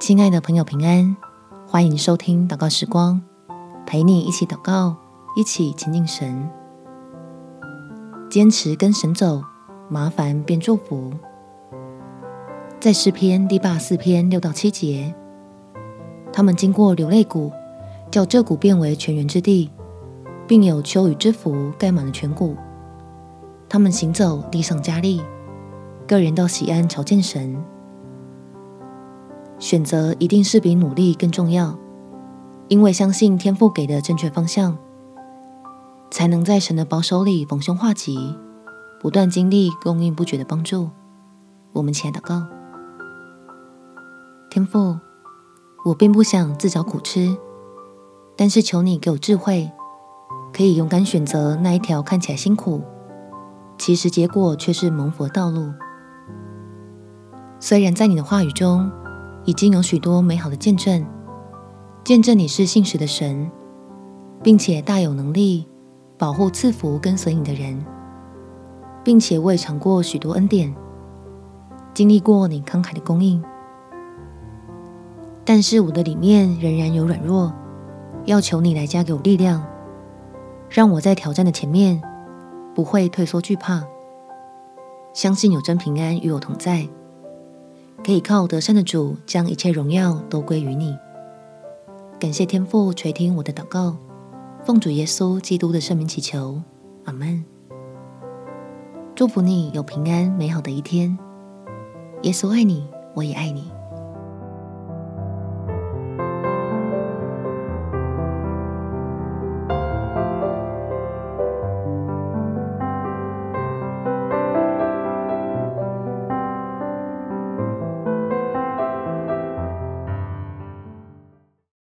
亲爱的朋友，平安！欢迎收听祷告时光，陪你一起祷告，一起亲近神。坚持跟神走，麻烦变祝福。在诗篇第八四篇六到七节，他们经过流泪谷，叫这谷变为泉源之地，并有秋雨之福盖满了全谷。他们行走，力上加力，个人到喜安朝见神。选择一定是比努力更重要，因为相信天父给的正确方向，才能在神的保守里逢凶化吉，不断经历供应不绝的帮助。我们起来祷告，天父，我并不想自找苦吃，但是求你给我智慧，可以勇敢选择那一条看起来辛苦，其实结果却是蒙福的道路。虽然在你的话语中，已经有许多美好的见证，见证你是信实的神，并且大有能力保护赐福跟随你的人，并且我也尝过许多恩典，经历过你慷慨的供应。但是我的里面仍然有软弱，要求你来加给我力量，让我在挑战的前面不会退缩惧怕，相信有真平安与我同在。可以靠得胜的主，将一切荣耀都归于你。感谢天父垂听我的祷告，奉主耶稣基督的圣名祈求，阿门。祝福你有平安美好的一天。耶稣爱你，我也爱你。